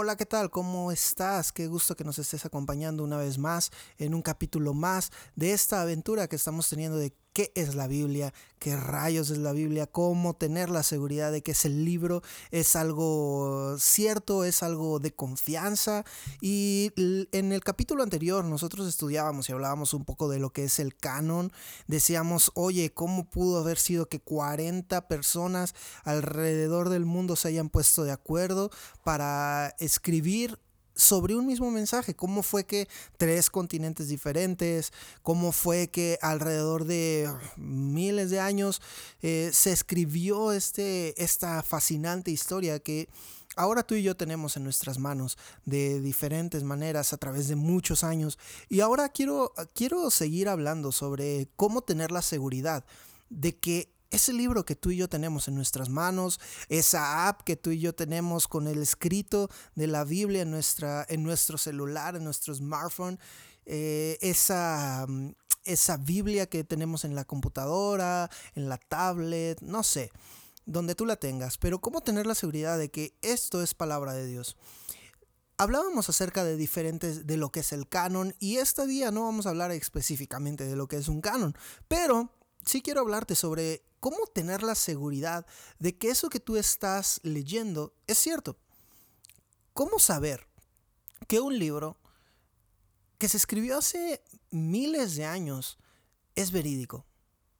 Hola, ¿qué tal? ¿Cómo estás? Qué gusto que nos estés acompañando una vez más en un capítulo más de esta aventura que estamos teniendo de qué es la Biblia, qué rayos es la Biblia, cómo tener la seguridad de que ese libro es algo cierto, es algo de confianza. Y en el capítulo anterior nosotros estudiábamos y hablábamos un poco de lo que es el canon. Decíamos, oye, ¿cómo pudo haber sido que 40 personas alrededor del mundo se hayan puesto de acuerdo para escribir sobre un mismo mensaje. ¿Cómo fue que tres continentes diferentes, cómo fue que alrededor de miles de años eh, se escribió este, esta fascinante historia que ahora tú y yo tenemos en nuestras manos de diferentes maneras a través de muchos años. Y ahora quiero, quiero seguir hablando sobre cómo tener la seguridad de que ese libro que tú y yo tenemos en nuestras manos, esa app que tú y yo tenemos con el escrito de la Biblia en, nuestra, en nuestro celular, en nuestro smartphone, eh, esa, mm, esa Biblia que tenemos en la computadora, en la tablet, no sé, donde tú la tengas, pero cómo tener la seguridad de que esto es palabra de Dios. Hablábamos acerca de diferentes de lo que es el canon y este día no vamos a hablar específicamente de lo que es un canon, pero sí quiero hablarte sobre cómo tener la seguridad de que eso que tú estás leyendo es cierto. ¿Cómo saber que un libro que se escribió hace miles de años es verídico?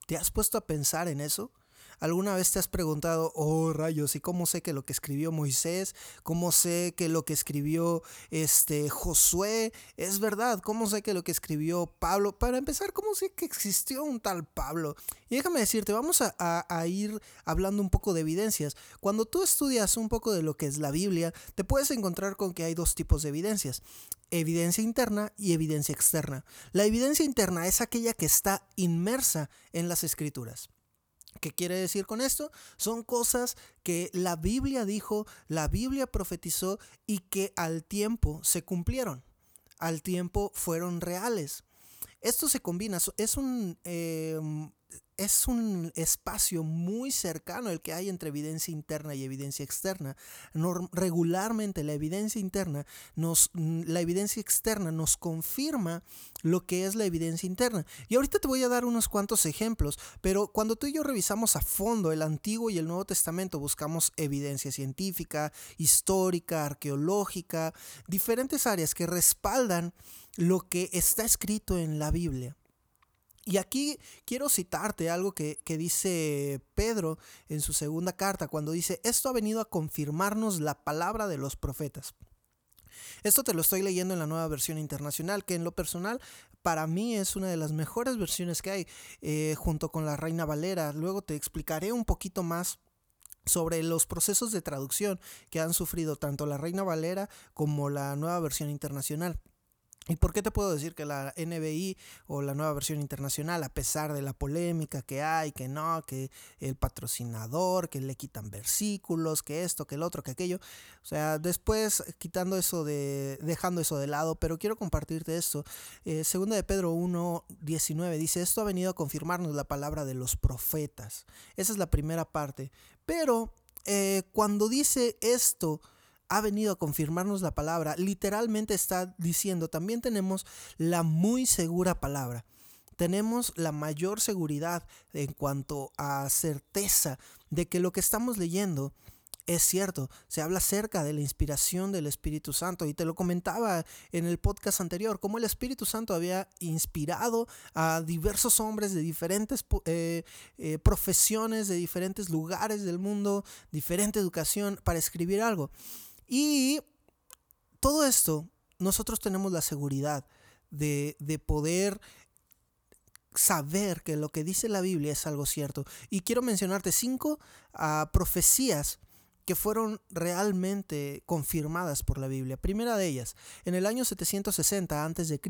¿Te has puesto a pensar en eso? ¿Alguna vez te has preguntado, oh rayos, ¿y cómo sé que lo que escribió Moisés, cómo sé que lo que escribió este Josué es verdad? ¿Cómo sé que lo que escribió Pablo? Para empezar, ¿cómo sé que existió un tal Pablo? Y déjame decirte, vamos a, a ir hablando un poco de evidencias. Cuando tú estudias un poco de lo que es la Biblia, te puedes encontrar con que hay dos tipos de evidencias evidencia interna y evidencia externa. La evidencia interna es aquella que está inmersa en las escrituras. ¿Qué quiere decir con esto? Son cosas que la Biblia dijo, la Biblia profetizó y que al tiempo se cumplieron, al tiempo fueron reales. Esto se combina, es un, em, es un espacio muy cercano el que hay entre evidencia interna y evidencia externa. regularmente la evidencia interna nos, la evidencia externa nos confirma lo que es la evidencia interna. Y ahorita te voy a dar unos cuantos ejemplos, pero cuando tú y yo revisamos a fondo el Antiguo y el Nuevo Testamento, buscamos evidencia científica, histórica, arqueológica, diferentes áreas que respaldan lo que está escrito en la Biblia. Y aquí quiero citarte algo que, dice Pedro en su segunda carta, cuando dice, esto ha venido a confirmarnos la palabra de los profetas. Esto te lo estoy leyendo en la nueva versión internacional, que en lo personal para mí es una de las mejores versiones que hay, eh, junto con la Reina Valera. Luego te explicaré un poquito más sobre los procesos de traducción que han sufrido tanto la Reina Valera como la nueva versión internacional. ¿Y por qué te puedo decir que la NBI o la nueva versión internacional, a pesar de la polémica que hay, que no, que el patrocinador, que le quitan versículos, que esto, que el otro, que aquello, o sea, después quitando eso de, dejando eso de lado, pero quiero compartirte esto. Eh, segunda de Pedro 1, 19 dice, esto ha venido a confirmarnos la palabra de los profetas. Esa es la primera parte. Pero eh, cuando dice esto, ha venido a confirmarnos la palabra, literalmente está diciendo, también tenemos la muy segura palabra. Tenemos la mayor seguridad en cuanto a certeza de que lo que estamos leyendo es cierto, se habla acerca de la inspiración del Espíritu Santo y te lo comentaba en el podcast anterior, cómo el Espíritu Santo había inspirado a diversos hombres de diferentes eh, eh, profesiones, de diferentes lugares del mundo, diferente educación, para escribir algo. Y todo esto, nosotros tenemos la seguridad de, poder saber que lo que dice la Biblia es algo cierto. Y quiero mencionarte cinco ah, profecías que fueron realmente confirmadas por la Biblia. Primera de ellas, en el año 760 a.C.,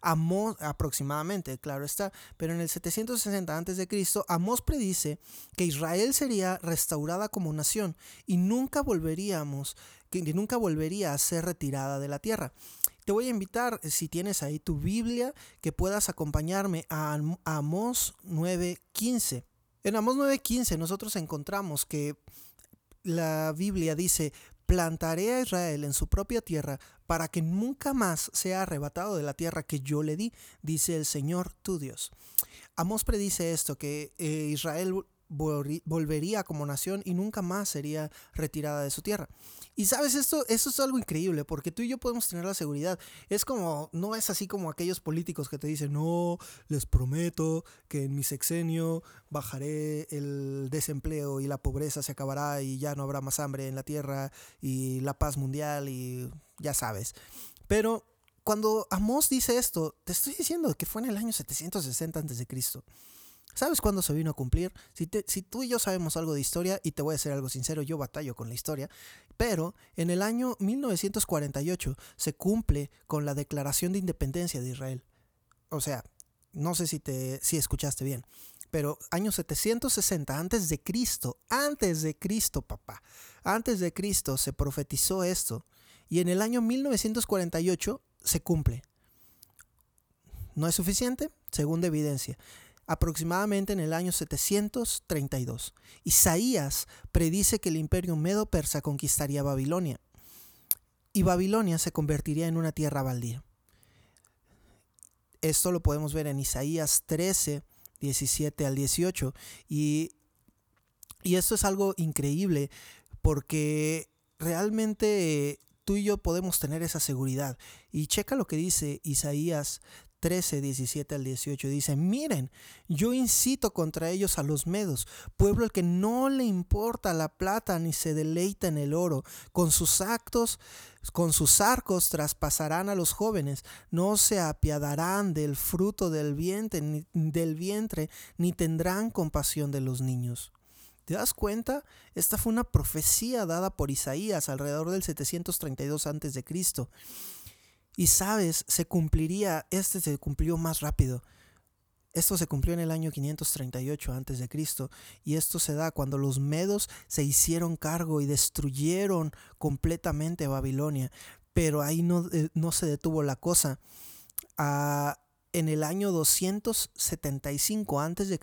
Amós, aproximadamente, claro está, pero en el 760 a.C., Amós predice que Israel sería restaurada como nación y nunca volveríamos, que nunca volvería a ser retirada de la tierra. Te voy a invitar, si tienes ahí tu Biblia, que puedas acompañarme a Amós 9:15. En Amós 9:15 nosotros encontramos que la Biblia dice, plantaré a Israel en su propia tierra para que nunca más sea arrebatado de la tierra que yo le di, dice el Señor tu Dios. Amos predice esto, que eh, Israel volvería como nación y nunca más sería retirada de su tierra. Y sabes, esto, esto es algo increíble porque tú y yo podemos tener la seguridad. Es como, no es así como aquellos políticos que te dicen, no, les prometo que en mi sexenio bajaré el desempleo y la pobreza se acabará y ya no habrá más hambre en la tierra y la paz mundial y ya sabes. Pero cuando Amos dice esto, te estoy diciendo que fue en el año 760 a.C. ¿Sabes cuándo se vino a cumplir? Si, tú y yo sabemos algo de historia, y te voy a ser algo sincero, yo batallo con la historia, pero en el año 1948 se cumple con la declaración de independencia de Israel. O sea, no sé si, te, si escuchaste bien, pero año 760 antes de Cristo, antes de Cristo, papá, antes de Cristo se profetizó esto, y en el año 1948 se cumple. ¿No es suficiente? Segunda evidencia aproximadamente en el año 732. Isaías predice que el imperio medo-persa conquistaría Babilonia y Babilonia se convertiría en una tierra baldía. Esto lo podemos ver en Isaías 13, 17 al 18 y, y esto es algo increíble porque realmente tú y yo podemos tener esa seguridad. Y checa lo que dice Isaías 13, 17 al 18 dice, miren, yo incito contra ellos a los medos, pueblo al que no le importa la plata ni se deleita en el oro, con sus actos, con sus arcos traspasarán a los jóvenes, no se apiadarán del fruto del vientre, ni, del vientre, ni tendrán compasión de los niños. ¿Te das cuenta? Esta fue una profecía dada por Isaías alrededor del 732 a.C. Y sabes, se cumpliría, este se cumplió más rápido. Esto se cumplió en el año 538 a.C. y esto se da cuando los medos se hicieron cargo y destruyeron completamente Babilonia. Pero ahí no, eh, no se detuvo la cosa. Ah, en el año 275 a.C.,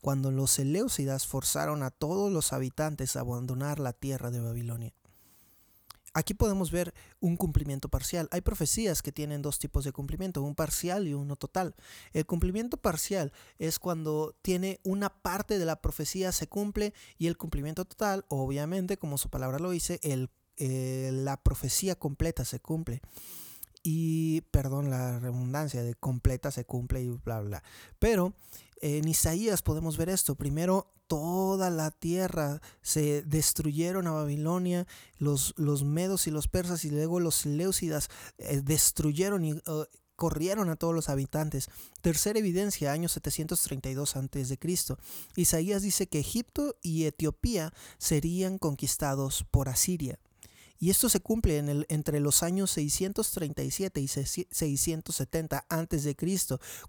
cuando los Seleucidas forzaron a todos los habitantes a abandonar la tierra de Babilonia. Aquí podemos ver un cumplimiento parcial. Hay profecías que tienen dos tipos de cumplimiento, un parcial y uno total. El cumplimiento parcial es cuando tiene una parte de la profecía se cumple y el cumplimiento total, obviamente, como su palabra lo dice, eh, la profecía completa se cumple. Y, perdón la redundancia de completa se cumple y bla, bla. Pero en Isaías podemos ver esto. Primero, toda la tierra se destruyeron a Babilonia, los, los medos y los persas, y luego los leucidas eh, destruyeron y uh, corrieron a todos los habitantes. Tercera evidencia, año 732 a.C. Isaías dice que Egipto y Etiopía serían conquistados por Asiria. Y esto se cumple en el, entre los años 637 y 670 a.C.,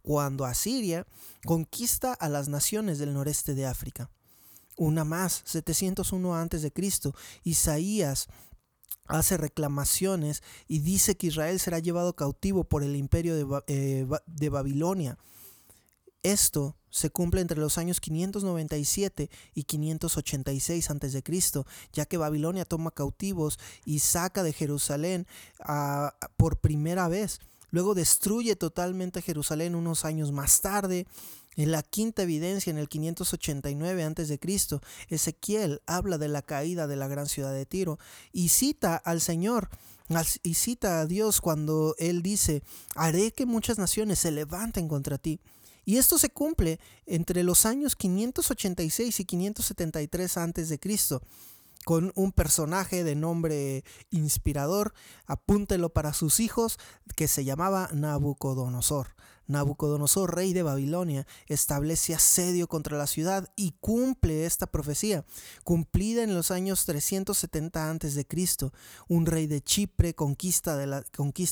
cuando Asiria conquista a las naciones del noreste de África. Una más, 701 a.C., Isaías hace reclamaciones y dice que Israel será llevado cautivo por el imperio de, eh, de Babilonia. Esto se cumple entre los años 597 y 586 a.C., ya que Babilonia toma cautivos y saca de Jerusalén por primera vez. Luego destruye totalmente Jerusalén unos años más tarde. En la quinta evidencia, en el 589 a.C., Ezequiel habla de la caída de la gran ciudad de Tiro y cita al Señor y cita a Dios cuando Él dice, haré que muchas naciones se levanten contra ti. Y esto se cumple entre los años 586 y 573 a.C. con un personaje de nombre inspirador, apúntelo para sus hijos, que se llamaba Nabucodonosor. Nabucodonosor, rey de Babilonia, establece asedio contra la ciudad y cumple esta profecía, cumplida en los años 370 a.C. Un rey de Chipre conquista, la,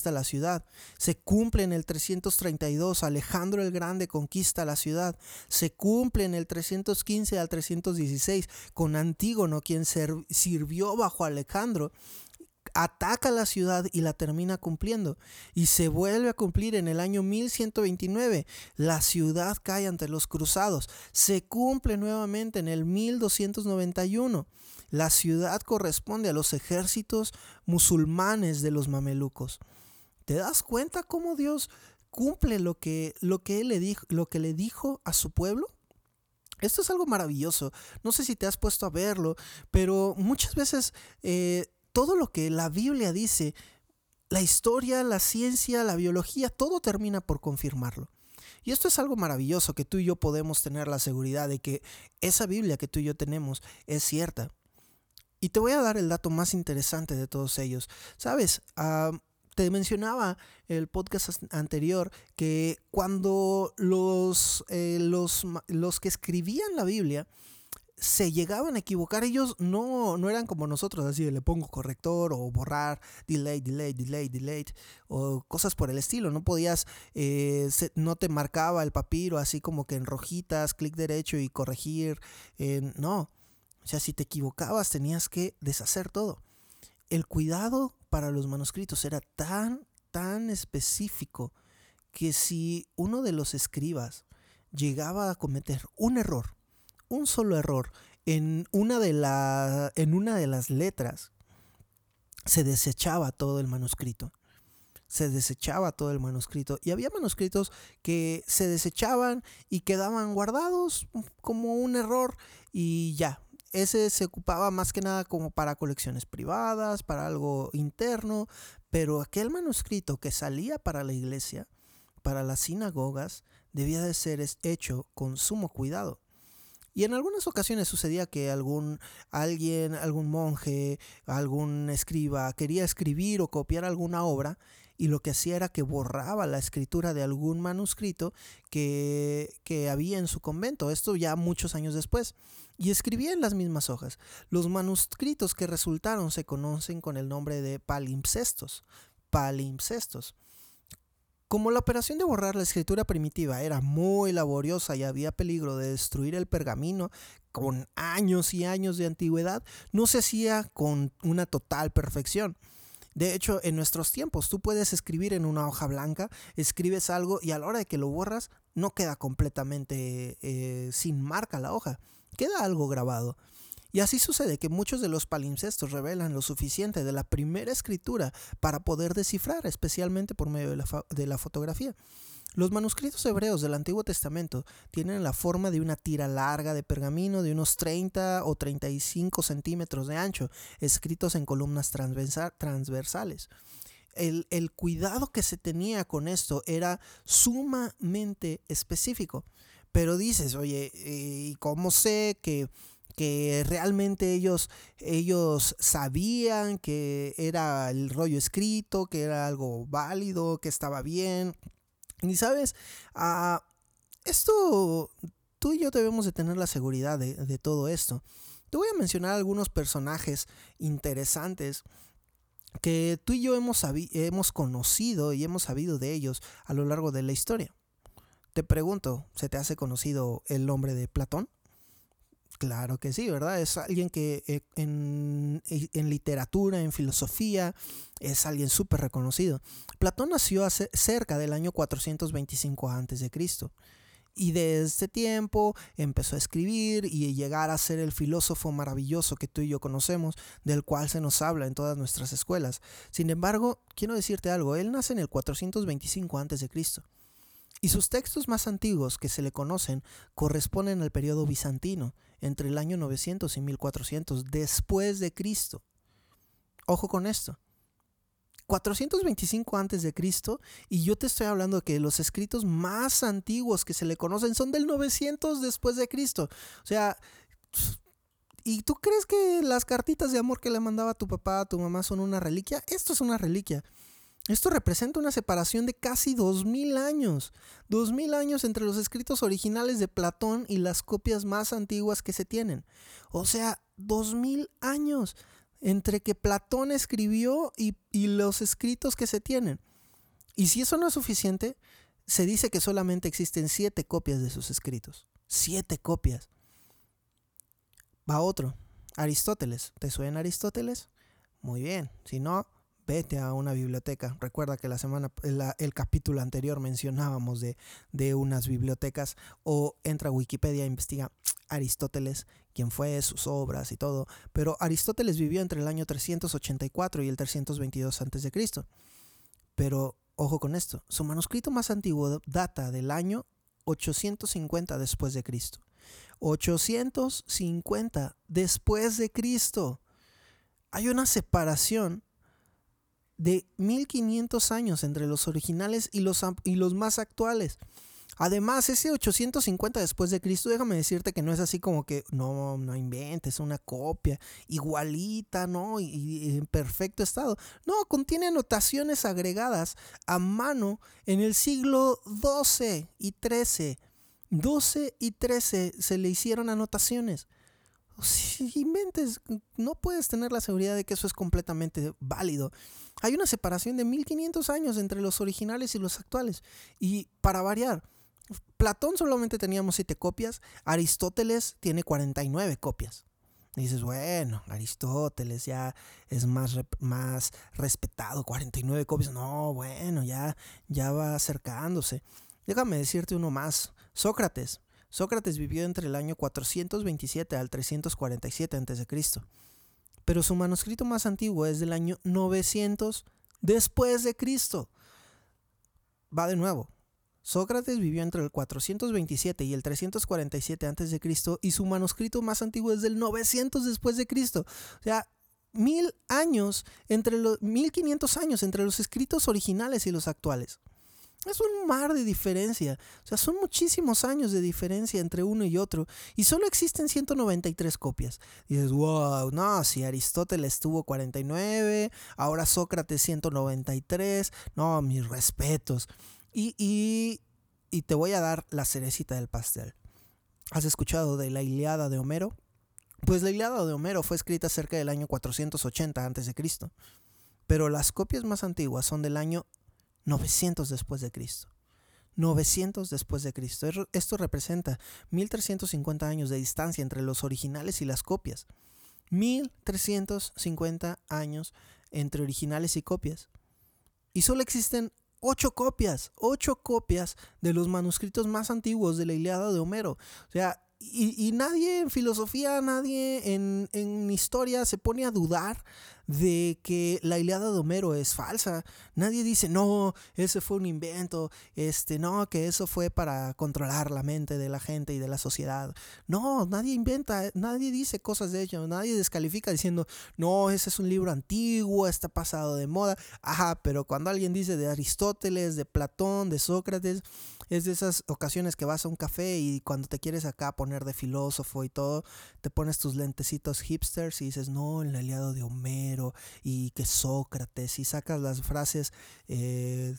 la ciudad. Se cumple en el 332, Alejandro el Grande conquista la ciudad. Se cumple en el 315 al 316, con Antígono, quien sirvió bajo Alejandro, ataca la ciudad y la termina cumpliendo. Y se vuelve a cumplir en el año 1129. La ciudad cae ante los cruzados. Se cumple nuevamente en el 1291. La ciudad corresponde a los ejércitos musulmanes de los mamelucos. ¿Te das cuenta cómo Dios cumple lo que, lo que, él le, dijo, lo que le dijo a su pueblo? Esto es algo maravilloso. No sé si te has puesto a verlo, pero muchas veces eh, todo lo que la Biblia dice, la historia, la ciencia, la biología, todo termina por confirmarlo. Y esto es algo maravilloso, que tú y yo podemos tener la seguridad de que esa Biblia que tú y yo tenemos es cierta. Y te voy a dar el dato más interesante de todos ellos. Sabes, ah, te mencionaba el podcast anterior que cuando los, eh, los, los que escribían la Biblia se llegaban a equivocar, ellos no, no eran como nosotros, así de le pongo corrector o borrar, delay, delay, delay, delay, o cosas por el estilo. No podías, eh, no te marcaba el papiro así como que en rojitas, clic derecho y corregir. no, o sea, si te equivocabas tenías que deshacer todo. El cuidado para los manuscritos era tan, tan específico que si uno de los escribas llegaba a cometer un error, un solo error en una de, en una de las letras, se desechaba todo el manuscrito. Se desechaba todo el manuscrito. Y había manuscritos que se desechaban y quedaban guardados como un error y ya. Ese se ocupaba más que nada como para colecciones privadas, para algo interno, pero aquel manuscrito que salía para la iglesia, para las sinagogas, debía de ser hecho con sumo cuidado. Y en algunas ocasiones sucedía que algún alguien, algún monje, algún escriba quería escribir o copiar alguna obra y lo que hacía era que borraba la escritura de algún manuscrito que, que había en su convento, esto ya muchos años después, y escribía en las mismas hojas. Los manuscritos que resultaron se conocen con el nombre de palimpsestos. Palimpsestos. Como la operación de borrar la escritura primitiva era muy laboriosa y había peligro de destruir el pergamino con años y años de antigüedad, no se hacía con una total perfección. De hecho, en nuestros tiempos tú puedes escribir en una hoja blanca, escribes algo y a la hora de que lo borras no queda completamente eh, sin marca la hoja, queda algo grabado. Y así sucede que muchos de los palimpsestos revelan lo suficiente de la primera escritura para poder descifrar, especialmente por medio de la, de la fotografía. Los manuscritos hebreos del Antiguo Testamento tienen la forma de una tira larga de pergamino de unos 30 o 35 centímetros de ancho, escritos en columnas transversales. El, el, cuidado que se tenía con esto era sumamente específico. Pero dices, oye, ¿y cómo sé que que realmente ellos, ellos sabían que era el rollo escrito, que era algo válido, que estaba bien. Y sabes, ah, esto, tú y yo debemos de tener la seguridad de, todo esto. Te voy a mencionar algunos personajes interesantes que tú y yo hemos, hemos conocido y hemos sabido de ellos a lo largo de la historia. Te pregunto, ¿se te hace conocido el nombre de Platón? Claro que sí, ¿verdad? Es alguien que eh, en, literatura, en filosofía, es alguien súper reconocido. Platón nació hace, cerca del año 425 a.C. Y desde este tiempo empezó a escribir y llegar a ser el filósofo maravilloso que tú y yo conocemos, del cual se nos habla en todas nuestras escuelas. Sin embargo, quiero decirte algo, él nace en el 425 a.C y sus textos más antiguos que se le conocen corresponden al periodo bizantino, entre el año 900 y 1400 después de Cristo. Ojo con esto. 425 antes de Cristo y yo te estoy hablando que los escritos más antiguos que se le conocen son del 900 después de Cristo. O sea, ¿y tú crees que las cartitas de amor que le mandaba tu papá a tu mamá son una reliquia? Esto es una reliquia. Esto representa una separación de casi 2000 años. 2000 años entre los escritos originales de Platón y las copias más antiguas que se tienen. O sea, 2000 años entre que Platón escribió y, y los escritos que se tienen. Y si eso no es suficiente, se dice que solamente existen siete copias de sus escritos. Siete copias. Va otro. Aristóteles. ¿Te suena Aristóteles? Muy bien. Si no, vete a una biblioteca. Recuerda que la semana, el capítulo anterior mencionábamos de, de unas bibliotecas o entra a Wikipedia, investiga Aristóteles, quién fue, sus obras y todo. Pero Aristóteles vivió entre el año 384 y el 322 a.C. Pero ojo con esto, su manuscrito más antiguo data del año 850 después de Cristo. 850 después de Cristo. Hay una separación de 1500 años entre los originales y los, y los más actuales. Además, ese 850 después de Cristo, déjame decirte que no es así como que no, no inventes una copia igualita, ¿no? Y, en perfecto estado. No, contiene anotaciones agregadas a mano en el siglo XII y XIII. 12 y 13 se le hicieron anotaciones. Si inventes, no puedes tener la seguridad de que eso es completamente válido. Hay una separación de 1500 años entre los originales y los actuales. Y para variar, Platón solamente teníamos 7 copias, Aristóteles tiene 49 copias. Y dices, bueno, Aristóteles ya es más, más respetado, 49 copias. No, bueno, ya, ya va acercándose. Déjame decirte uno más. Sócrates. Sócrates vivió entre el año 427 al 347 a.C. Pero su manuscrito más antiguo es del año 900 después de Cristo. Va de nuevo. Sócrates vivió entre el 427 y el 347 a.C. y su manuscrito más antiguo es del 900 después de Cristo. O sea, mil años entre los 1500 años entre los escritos originales y los actuales. Es un mar de diferencia. O sea, son muchísimos años de diferencia entre uno y otro. Y solo existen 193 copias. Y dices, wow, no, si Aristóteles tuvo 49, ahora Sócrates 193. No, mis respetos. Y, te voy a dar la cerecita del pastel. ¿Has escuchado de la Iliada de Homero? Pues la Iliada de Homero fue escrita cerca del año 480 a.C. Pero las copias más antiguas son del año 900 después de Cristo. 900 después de Cristo. Esto representa 1350 años de distancia entre los originales y las copias. 1350 años entre originales y copias. Y solo existen ocho copias, ocho copias de los manuscritos más antiguos de la Iliada de Homero. O sea, y, nadie en filosofía, nadie en, en, historia se pone a dudar de que la Iliada de Homero es falsa. Nadie dice, no, ese fue un invento, este, no, que eso fue para controlar la mente de la gente y de la sociedad. No, nadie inventa, nadie dice cosas de ello, nadie descalifica diciendo, no, ese es un libro antiguo, está pasado de moda. Ajá, pero cuando alguien dice de Aristóteles, de Platón, de Sócrates, es de esas ocasiones que vas a un café y cuando te quieres acá poner de filósofo y todo, te pones tus lentecitos hipsters y dices, no, el aliado de Homero y que Sócrates y sacas las frases eh,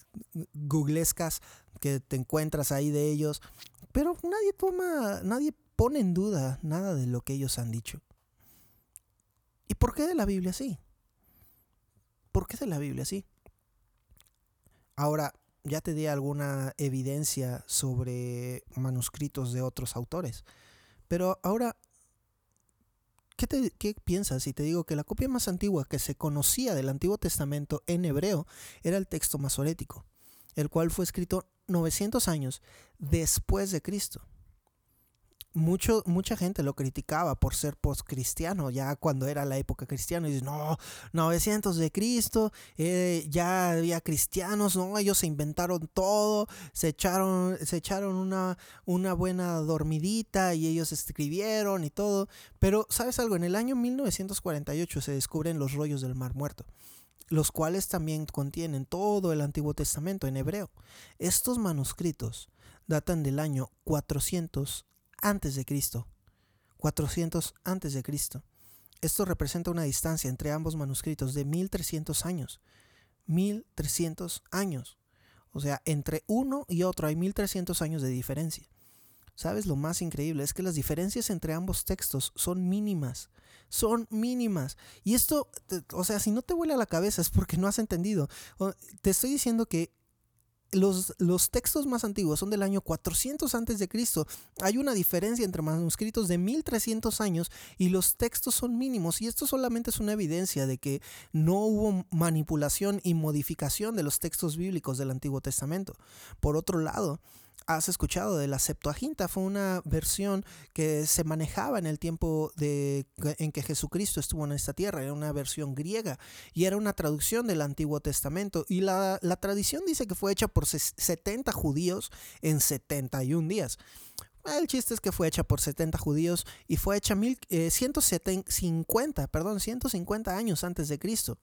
googlescas que te encuentras ahí de ellos, pero nadie toma, nadie pone en duda nada de lo que ellos han dicho. ¿Y por qué de la Biblia sí? ¿Por qué de la Biblia sí? Ahora, ya te di alguna evidencia sobre manuscritos de otros autores. Pero ahora, ¿qué, te, ¿qué, piensas si te digo que la copia más antigua que se conocía del Antiguo Testamento en hebreo era el texto masorético, el cual fue escrito 900 años después de Cristo? Mucho, mucha gente lo criticaba por ser post-cristiano, ya cuando era la época cristiana, y dice, no, 900 de Cristo, eh, ya había cristianos, no, ellos se inventaron todo, se echaron, se echaron una, una buena dormidita y ellos escribieron y todo, pero ¿sabes algo? En el año 1948 se descubren los rollos del Mar Muerto los cuales también contienen todo el Antiguo Testamento en hebreo. Estos manuscritos datan del año 400 antes de Cristo, 400 antes de Cristo. Esto representa una distancia entre ambos manuscritos de 1300 años. 1300 años. O sea, entre uno y otro hay 1300 años de diferencia. ¿Sabes? Lo más increíble es que las diferencias entre ambos textos son mínimas. Son mínimas. Y esto, o sea, si no te vuela la cabeza es porque no has entendido. Te estoy diciendo que los, los, textos más antiguos son del año 400 antes de Cristo. Hay una diferencia entre manuscritos de 1300 años y los textos son mínimos y esto solamente es una evidencia de que no hubo manipulación y modificación de los textos bíblicos del Antiguo Testamento. Por otro lado, has escuchado de la Septuaginta, fue una versión que se manejaba en el tiempo de, en que Jesucristo estuvo en esta tierra, era una versión griega y era una traducción del Antiguo Testamento y la, la tradición dice que fue hecha por 70 judíos en 71 días. El chiste es que fue hecha por 70 judíos y fue hecha mil, 150, eh, perdón, 150 años antes de Cristo.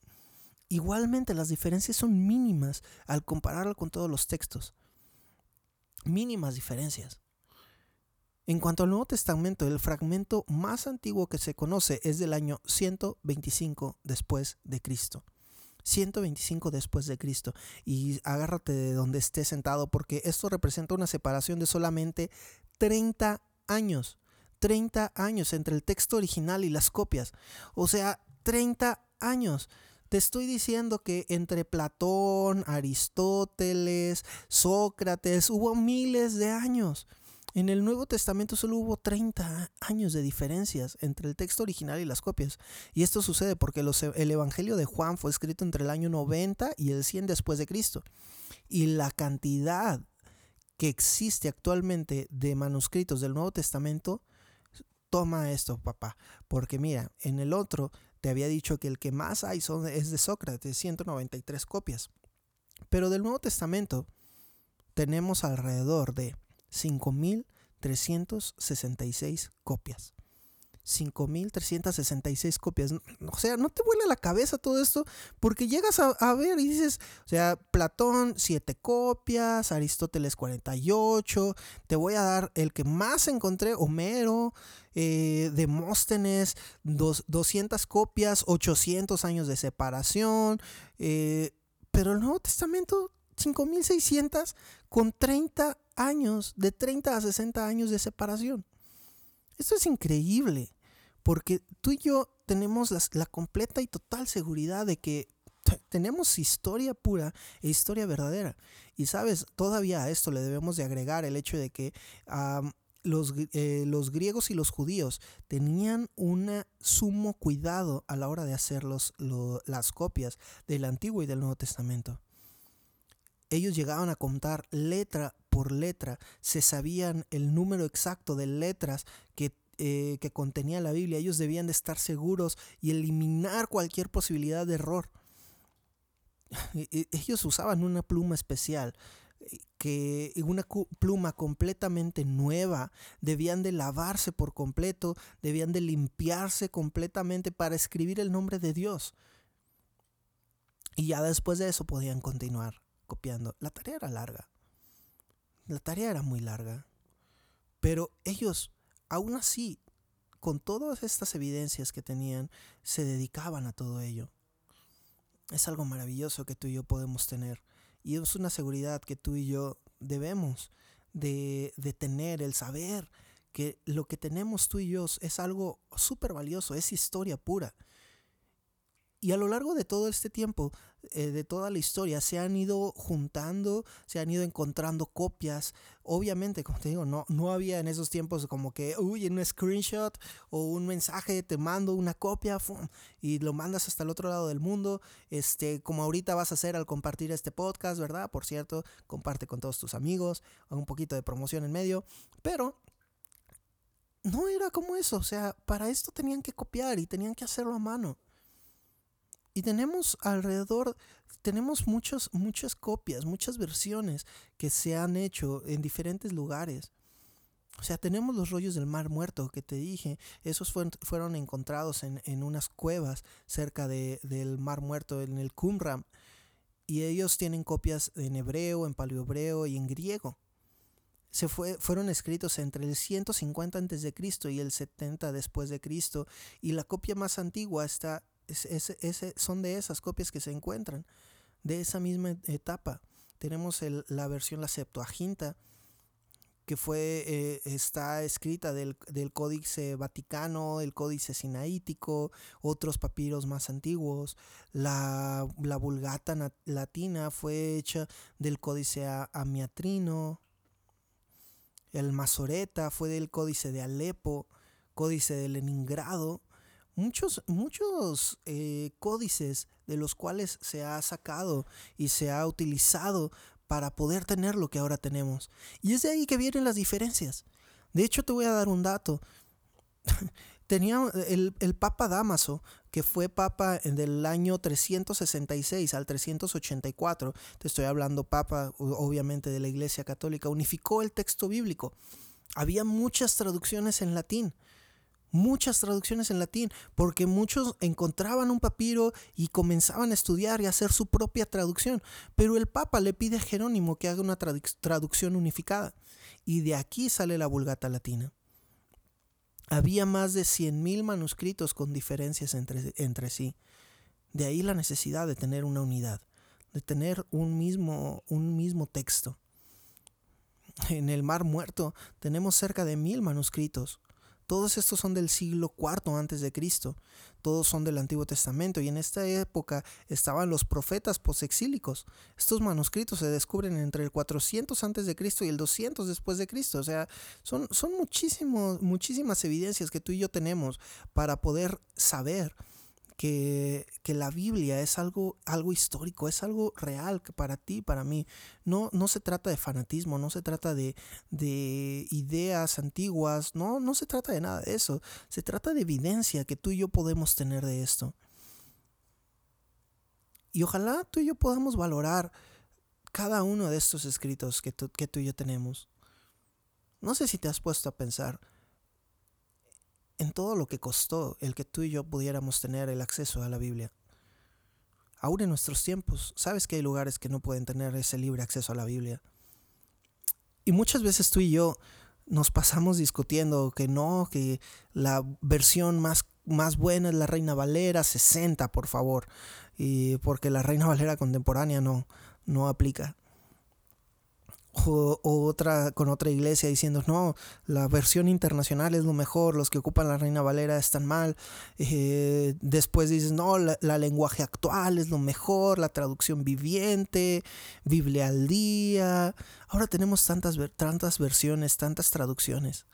Igualmente las diferencias son mínimas al compararlo con todos los textos mínimas diferencias. En cuanto al Nuevo Testamento, el fragmento más antiguo que se conoce es del año 125 después de Cristo. 125 después de Cristo. Y agárrate de donde estés sentado porque esto representa una separación de solamente 30 años. 30 años entre el texto original y las copias. O sea, 30 años. Te estoy diciendo que entre Platón, Aristóteles, Sócrates, hubo miles de años. En el Nuevo Testamento solo hubo 30 años de diferencias entre el texto original y las copias. Y esto sucede porque el Evangelio de Juan fue escrito entre el año 90 y el 100 después de Cristo. Y la cantidad que existe actualmente de manuscritos del Nuevo Testamento, toma esto, papá. Porque mira, en el otro te había dicho que el que más hay son, es de Sócrates, 193 copias. Pero del Nuevo Testamento tenemos alrededor de 5.366 copias. 5.366 copias. O sea, no te vuela la cabeza todo esto porque llegas a, ver y dices, o sea, Platón 7 copias, Aristóteles 48, te voy a dar el que más encontré, Homero, eh, Demóstenes, 200 copias, 800 años de separación, eh, pero el Nuevo Testamento 5.600 con 30 años, de 30 a 60 años de separación. Esto es increíble porque tú y yo tenemos la, completa y total seguridad de que tenemos historia pura e historia verdadera. Y sabes, todavía a esto le debemos de agregar el hecho de que los, eh, los, griegos y los judíos tenían un sumo cuidado a la hora de hacer las copias del Antiguo y del Nuevo Testamento. Ellos llegaban a contar letra por letra, se sabían el número exacto de letras que eh, que contenía la Biblia. Ellos debían de estar seguros y eliminar cualquier posibilidad de error. E, e, ellos usaban una pluma especial eh, que una pluma completamente nueva, debían de lavarse por completo, debían de limpiarse completamente para escribir el nombre de Dios. Y ya después de eso podían continuar copiando. La tarea era larga. La tarea era muy larga. Pero ellos aún así, con todas estas evidencias que tenían, se dedicaban a todo ello. Es algo maravilloso que tú y yo podemos tener. Y es una seguridad que tú y yo debemos de, tener, el saber que lo que tenemos tú y yo es algo súper valioso, es historia pura. Y a lo largo de todo este tiempo, eh, de toda la historia, se han ido juntando, se han ido encontrando copias. Obviamente, como te digo, no, no había en esos tiempos como que, uy, un screenshot o un mensaje, te mando una copia y lo mandas hasta el otro lado del mundo. Este, como ahorita vas a hacer al compartir este podcast, ¿verdad? Por cierto, comparte con todos tus amigos, un poquito de promoción en medio. Pero no era como eso, o sea, para esto tenían que copiar y tenían que hacerlo a mano. Y tenemos alrededor, tenemos muchos, muchas copias, muchas versiones que se han hecho en diferentes lugares. O sea, tenemos los rollos del Mar Muerto que te dije, esos fueron, encontrados en, en, unas cuevas cerca de, del Mar Muerto, en el Qumran. Y ellos tienen copias en hebreo, en paleohebreo y en griego. Se fue, fueron escritos entre el 150 a.C. y el 70 después de Cristo. Y la copia más antigua está son de esas copias que se encuentran, de esa misma etapa. Tenemos la versión, la Septuaginta, que fue, eh, está escrita del, del, Códice Vaticano, el Códice Sinaítico, otros papiros más antiguos. La, la Vulgata Latina fue hecha del Códice Amiatrino. El Masoreta fue del Códice de Alepo, Códice de Leningrado. Muchos, muchos eh, códices de los cuales se ha sacado y se ha utilizado para poder tener lo que ahora tenemos. Y es de ahí que vienen las diferencias. De hecho, te voy a dar un dato. Tenía el, el, Papa Damaso, que fue Papa del año 366 al 384, te estoy hablando Papa, obviamente, de la Iglesia Católica, unificó el texto bíblico. Había muchas traducciones en latín muchas traducciones en latín, porque muchos encontraban un papiro y comenzaban a estudiar y hacer su propia traducción. Pero el Papa le pide a Jerónimo que haga una traducción unificada. Y de aquí sale la Vulgata Latina. Había más de 100.000 manuscritos con diferencias entre, entre sí. De ahí la necesidad de tener una unidad, de tener un mismo, un mismo texto. En el Mar Muerto tenemos cerca de mil manuscritos todos estos son del siglo IV antes de Cristo. Todos son del Antiguo Testamento y en esta época estaban los profetas posexílicos. Estos manuscritos se descubren entre el 400 antes de Cristo y el 200 después de Cristo. O sea, son, son muchísimas evidencias que tú y yo tenemos para poder saber que, la Biblia es algo, algo histórico, es algo real para ti, para mí. No, no se trata de fanatismo, no se trata de, de ideas antiguas, no, no se trata de nada de eso. Se trata de evidencia que tú y yo podemos tener de esto. Y ojalá tú y yo podamos valorar cada uno de estos escritos que, que tú y yo tenemos. No sé si te has puesto a pensar, en todo lo que costó el que tú y yo pudiéramos tener el acceso a la Biblia. Aún en nuestros tiempos, sabes que hay lugares que no pueden tener ese libre acceso a la Biblia. Y muchas veces tú y yo nos pasamos discutiendo que no, que la versión más, más buena es la Reina Valera 60, por favor. Y porque la Reina Valera contemporánea no, no aplica o, otra con otra iglesia diciendo no la versión internacional es lo mejor los que ocupan la Reina Valera están mal eh, después dices no la, lenguaje actual es lo mejor la traducción viviente Biblia al día ahora tenemos tantas tantas versiones tantas traducciones.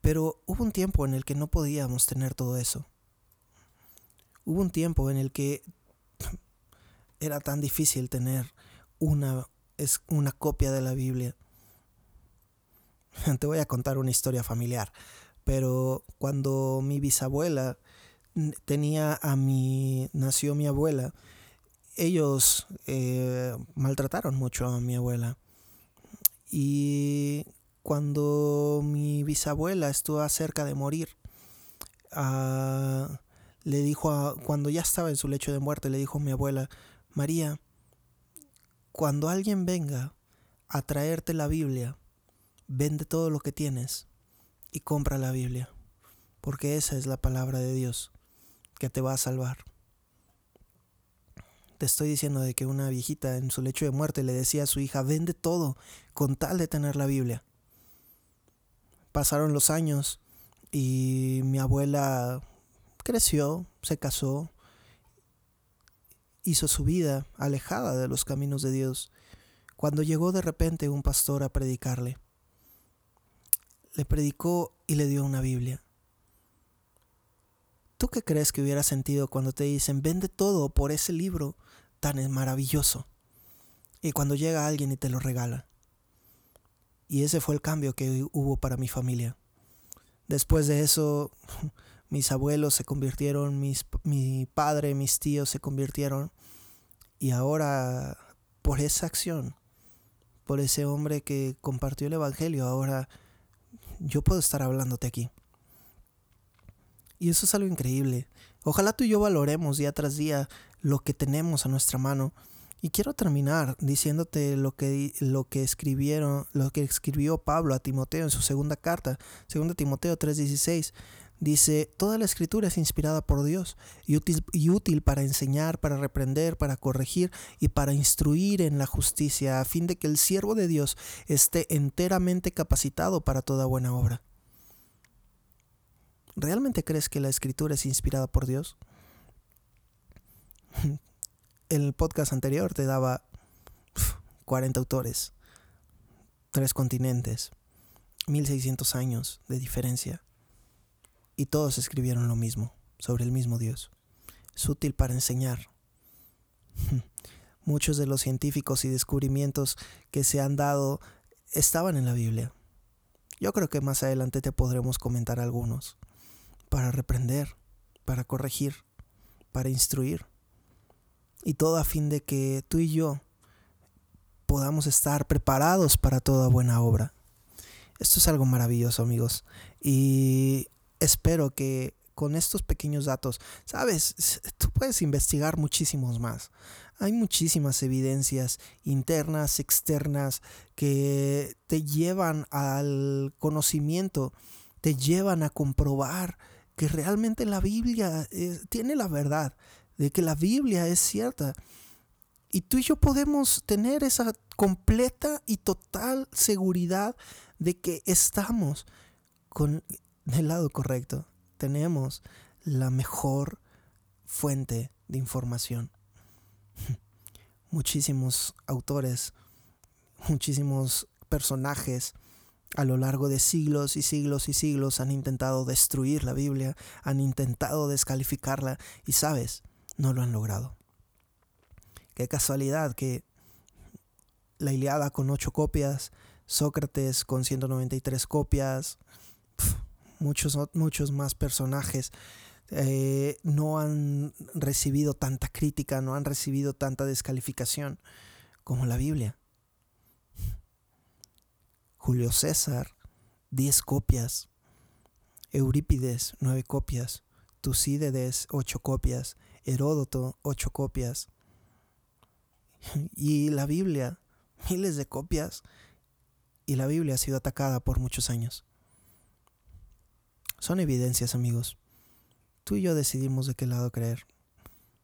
Pero hubo un tiempo en el que no podíamos tener todo eso. Hubo un tiempo en el que era tan difícil tener una es una copia de la Biblia. Te voy a contar una historia familiar, pero cuando mi bisabuela tenía a mi, nació mi abuela, ellos eh, maltrataron mucho a mi abuela. Y cuando mi bisabuela estuvo cerca de morir, ah, le dijo, a, cuando ya estaba en su lecho de muerte, le dijo a mi abuela, María, cuando alguien venga a traerte la Biblia, vende todo lo que tienes y compra la Biblia, porque esa es la palabra de Dios que te va a salvar. Te estoy diciendo de que una viejita en su lecho de muerte le decía a su hija, vende todo con tal de tener la Biblia. Pasaron los años y mi abuela creció, se casó, hizo su vida alejada de los caminos de Dios, cuando llegó de repente un pastor a predicarle. Le predicó y le dio una Biblia. ¿Tú qué crees que hubiera sentido cuando te dicen, vende todo por ese libro tan maravilloso? Y cuando llega alguien y te lo regala. Y ese fue el cambio que hubo para mi familia. Después de eso, mis abuelos se convirtieron, mis, mi padre, mis tíos se convirtieron. Y ahora, por esa acción, por ese hombre que compartió el Evangelio, ahora yo puedo estar hablándote aquí. Y eso es algo increíble. Ojalá tú y yo valoremos día tras día lo que tenemos a nuestra mano. Y quiero terminar diciéndote lo que, lo que escribieron, lo que escribió Pablo a Timoteo en su segunda carta, segunda Timoteo 3:16 Dice, toda la escritura es inspirada por Dios y útil, y útil, para enseñar, para reprender, para corregir y para instruir en la justicia, a fin de que el siervo de Dios esté enteramente capacitado para toda buena obra. ¿Realmente crees que la escritura es inspirada por Dios? En el podcast anterior te daba 40 autores, tres continentes, 1600 años de diferencia y todos escribieron lo mismo, sobre el mismo Dios. Es útil para enseñar. Muchos de los científicos y descubrimientos que se han dado estaban en la Biblia. Yo creo que más adelante te podremos comentar algunos, para reprender, para corregir, para instruir, y todo a fin de que tú y yo podamos estar preparados para toda buena obra. Esto es algo maravilloso, amigos. Y espero que con estos pequeños datos, sabes, tú puedes investigar muchísimos más. Hay muchísimas evidencias internas, externas, que te llevan al conocimiento, te llevan a comprobar que realmente la Biblia eh, tiene la verdad, de que la Biblia es cierta. Y tú y yo podemos tener esa completa y total seguridad de que estamos con del lado correcto. Tenemos la mejor fuente de información. Muchísimos autores, muchísimos personajes a lo largo de siglos y siglos y siglos han intentado destruir la Biblia, han intentado descalificarla y sabes, no lo han logrado. Qué casualidad que la Iliada con ocho copias, Sócrates con 193 copias, muchos, muchos más personajes eh, no han recibido tanta crítica, no han recibido tanta descalificación como la Biblia. Julio César, 10 copias. Eurípides, 9 copias. Tucídides, 8 copias. Heródoto, 8 copias. Y la Biblia, miles de copias. Y la Biblia ha sido atacada por muchos años. Son evidencias, amigos. Tú y yo decidimos de qué lado creer.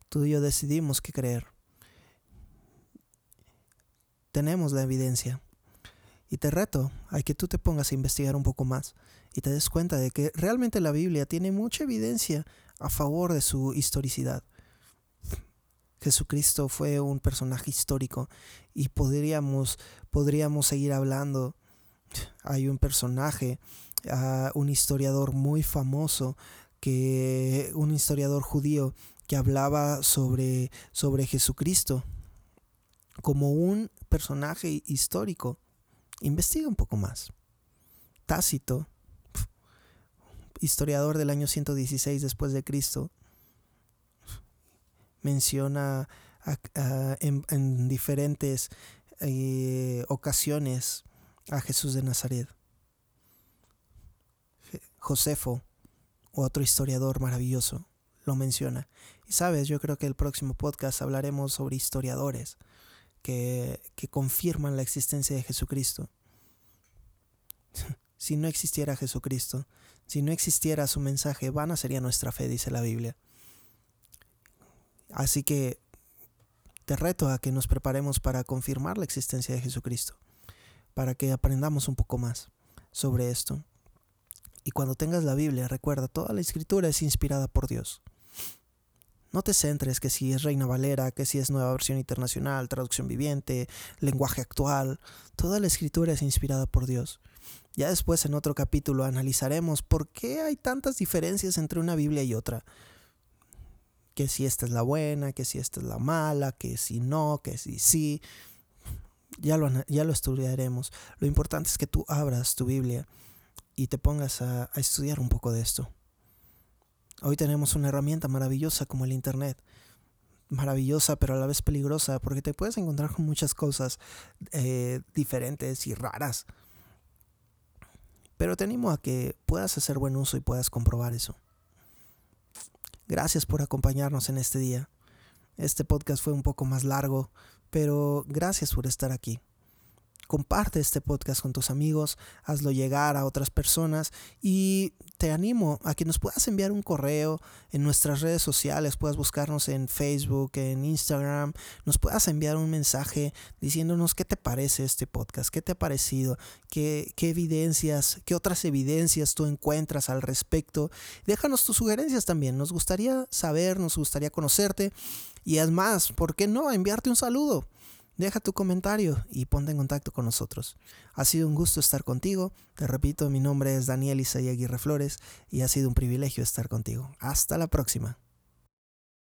Tú y yo decidimos qué creer. Tenemos la evidencia. Y te reto a que tú te pongas a investigar un poco más y te des cuenta de que realmente la Biblia tiene mucha evidencia a favor de su historicidad. Jesucristo fue un personaje histórico y podríamos, podríamos seguir hablando. Hay un personaje un historiador muy famoso, que un historiador judío que hablaba sobre, sobre Jesucristo como un personaje histórico. Investiga un poco más. Tácito, historiador del año 116 después de Cristo, menciona en, diferentes eh, ocasiones a Jesús de Nazaret. Josefo, otro historiador maravilloso, lo menciona. Y sabes, yo creo que el próximo podcast hablaremos sobre historiadores que, que confirman la existencia de Jesucristo. si no existiera Jesucristo, si no existiera su mensaje, vana sería nuestra fe, dice la Biblia. Así que te reto a que nos preparemos para confirmar la existencia de Jesucristo, para que aprendamos un poco más sobre esto. Y cuando tengas la Biblia, recuerda, toda la escritura es inspirada por Dios. No te centres que si es Reina Valera, que si es nueva versión internacional, traducción viviente, lenguaje actual. Toda la escritura es inspirada por Dios. Ya después en otro capítulo analizaremos por qué hay tantas diferencias entre una Biblia y otra. Que si esta es la buena, que si esta es la mala, que si no, que si sí. Ya lo, ya lo estudiaremos. Lo importante es que tú abras tu Biblia y te pongas a, estudiar un poco de esto. Hoy tenemos una herramienta maravillosa como el Internet. Maravillosa pero a la vez peligrosa porque te puedes encontrar con muchas cosas eh, diferentes y raras. Pero te animo a que puedas hacer buen uso y puedas comprobar eso. Gracias por acompañarnos en este día. Este podcast fue un poco más largo, pero gracias por estar aquí. Comparte este podcast con tus amigos, hazlo llegar a otras personas y te animo a que nos puedas enviar un correo en nuestras redes sociales, puedas buscarnos en Facebook, en Instagram, nos puedas enviar un mensaje diciéndonos qué te parece este podcast, qué te ha parecido, qué, qué evidencias, qué otras evidencias tú encuentras al respecto. Déjanos tus sugerencias también, nos gustaría saber, nos gustaría conocerte y es más, ¿por qué no enviarte un saludo? Deja tu comentario y ponte en contacto con nosotros. Ha sido un gusto estar contigo. Te repito, mi nombre es Daniel Isaí Aguirre Flores y ha sido un privilegio estar contigo. Hasta la próxima.